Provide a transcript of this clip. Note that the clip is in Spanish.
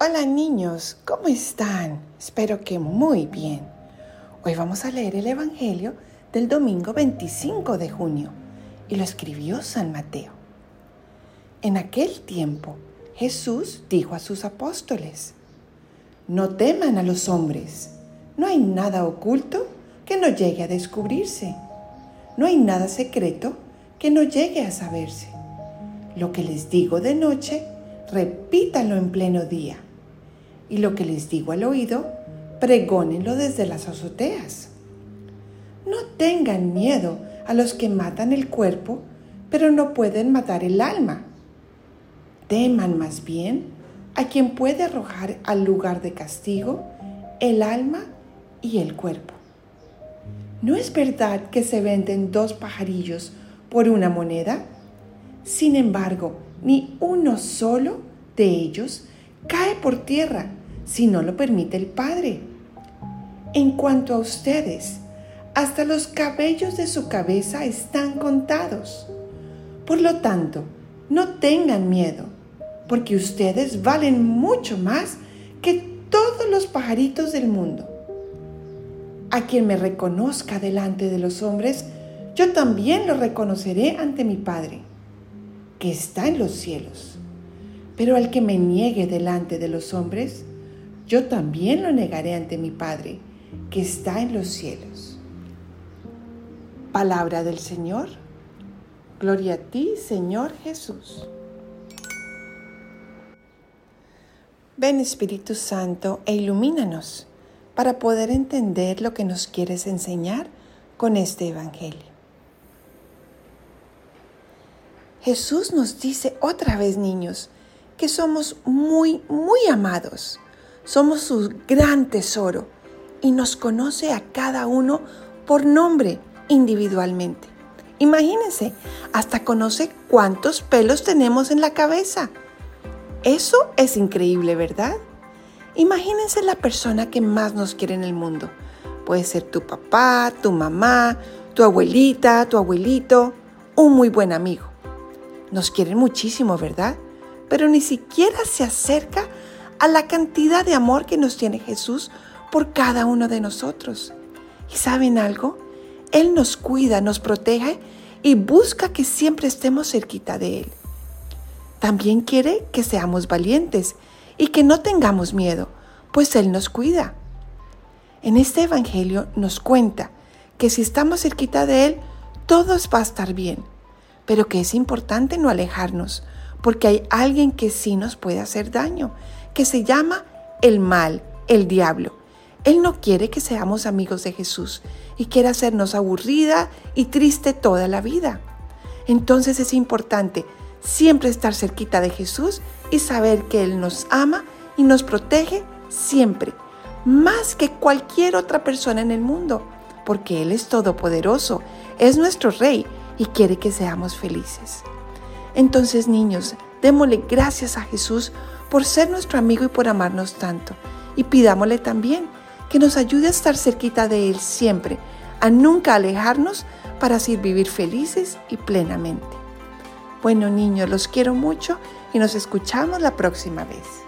Hola niños, ¿cómo están? Espero que muy bien. Hoy vamos a leer el Evangelio del domingo 25 de junio y lo escribió San Mateo. En aquel tiempo Jesús dijo a sus apóstoles, no teman a los hombres, no hay nada oculto que no llegue a descubrirse, no hay nada secreto que no llegue a saberse. Lo que les digo de noche, repítanlo en pleno día y lo que les digo al oído, pregónenlo desde las azoteas. No tengan miedo a los que matan el cuerpo, pero no pueden matar el alma. Teman más bien a quien puede arrojar al lugar de castigo el alma y el cuerpo. ¿No es verdad que se venden dos pajarillos por una moneda? Sin embargo, ni uno solo de ellos cae por tierra si no lo permite el Padre. En cuanto a ustedes, hasta los cabellos de su cabeza están contados. Por lo tanto, no tengan miedo, porque ustedes valen mucho más que todos los pajaritos del mundo. A quien me reconozca delante de los hombres, yo también lo reconoceré ante mi Padre, que está en los cielos. Pero al que me niegue delante de los hombres, yo también lo negaré ante mi Padre, que está en los cielos. Palabra del Señor. Gloria a ti, Señor Jesús. Ven Espíritu Santo e ilumínanos para poder entender lo que nos quieres enseñar con este Evangelio. Jesús nos dice otra vez, niños, que somos muy, muy amados somos su gran tesoro y nos conoce a cada uno por nombre individualmente. Imagínense, hasta conoce cuántos pelos tenemos en la cabeza. Eso es increíble, ¿verdad? Imagínense la persona que más nos quiere en el mundo. Puede ser tu papá, tu mamá, tu abuelita, tu abuelito, un muy buen amigo. Nos quieren muchísimo, ¿verdad? Pero ni siquiera se acerca a la cantidad de amor que nos tiene Jesús por cada uno de nosotros. ¿Y saben algo? Él nos cuida, nos protege y busca que siempre estemos cerquita de Él. También quiere que seamos valientes y que no tengamos miedo, pues Él nos cuida. En este Evangelio nos cuenta que si estamos cerquita de Él, todo va a estar bien, pero que es importante no alejarnos, porque hay alguien que sí nos puede hacer daño que se llama el mal, el diablo. Él no quiere que seamos amigos de Jesús y quiere hacernos aburrida y triste toda la vida. Entonces es importante siempre estar cerquita de Jesús y saber que Él nos ama y nos protege siempre, más que cualquier otra persona en el mundo, porque Él es todopoderoso, es nuestro Rey y quiere que seamos felices. Entonces, niños, démosle gracias a Jesús por ser nuestro amigo y por amarnos tanto. Y pidámosle también que nos ayude a estar cerquita de Él siempre, a nunca alejarnos para así vivir felices y plenamente. Bueno niños, los quiero mucho y nos escuchamos la próxima vez.